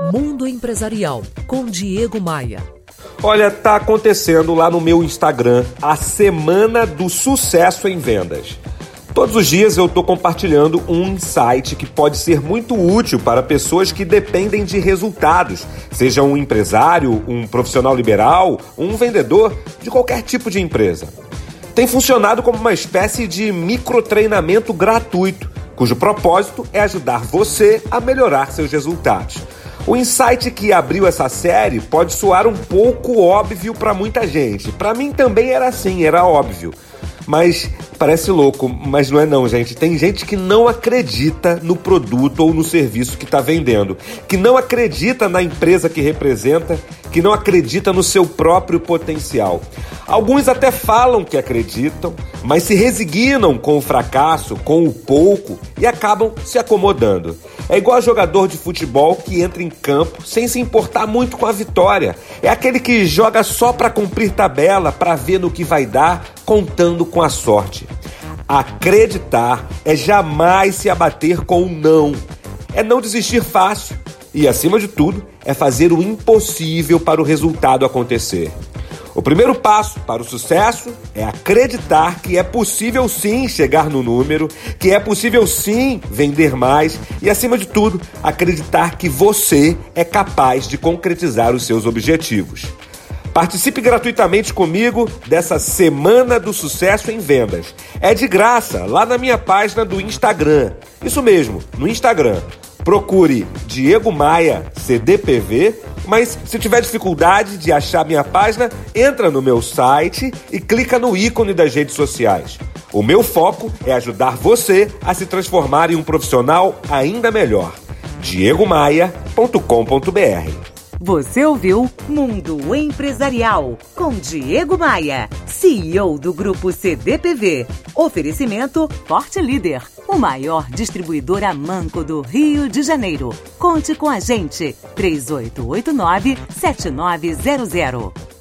Mundo Empresarial com Diego Maia. Olha, tá acontecendo lá no meu Instagram a Semana do Sucesso em Vendas. Todos os dias eu estou compartilhando um insight que pode ser muito útil para pessoas que dependem de resultados, seja um empresário, um profissional liberal, um vendedor de qualquer tipo de empresa. Tem funcionado como uma espécie de microtreinamento gratuito, cujo propósito é ajudar você a melhorar seus resultados. O insight que abriu essa série pode soar um pouco óbvio para muita gente. Para mim também era assim, era óbvio. Mas parece louco, mas não é não, gente. Tem gente que não acredita no produto ou no serviço que está vendendo, que não acredita na empresa que representa, que não acredita no seu próprio potencial. Alguns até falam que acreditam, mas se resignam com o fracasso, com o pouco e acabam se acomodando. É igual jogador de futebol que entra em campo sem se importar muito com a vitória. É aquele que joga só para cumprir tabela, para ver no que vai dar, contando com a sorte. Acreditar é jamais se abater com o um não. É não desistir fácil. E, acima de tudo, é fazer o impossível para o resultado acontecer. O primeiro passo para o sucesso é acreditar que é possível sim chegar no número, que é possível sim vender mais e, acima de tudo, acreditar que você é capaz de concretizar os seus objetivos. Participe gratuitamente comigo dessa Semana do Sucesso em Vendas. É de graça, lá na minha página do Instagram. Isso mesmo, no Instagram. Procure Diego Maia CDPV, mas se tiver dificuldade de achar minha página, entra no meu site e clica no ícone das redes sociais. O meu foco é ajudar você a se transformar em um profissional ainda melhor. diegomaia.com.br você ouviu Mundo Empresarial com Diego Maia, CEO do Grupo CDPV. Oferecimento Forte Líder, o maior distribuidor a manco do Rio de Janeiro. Conte com a gente, 3889 7900.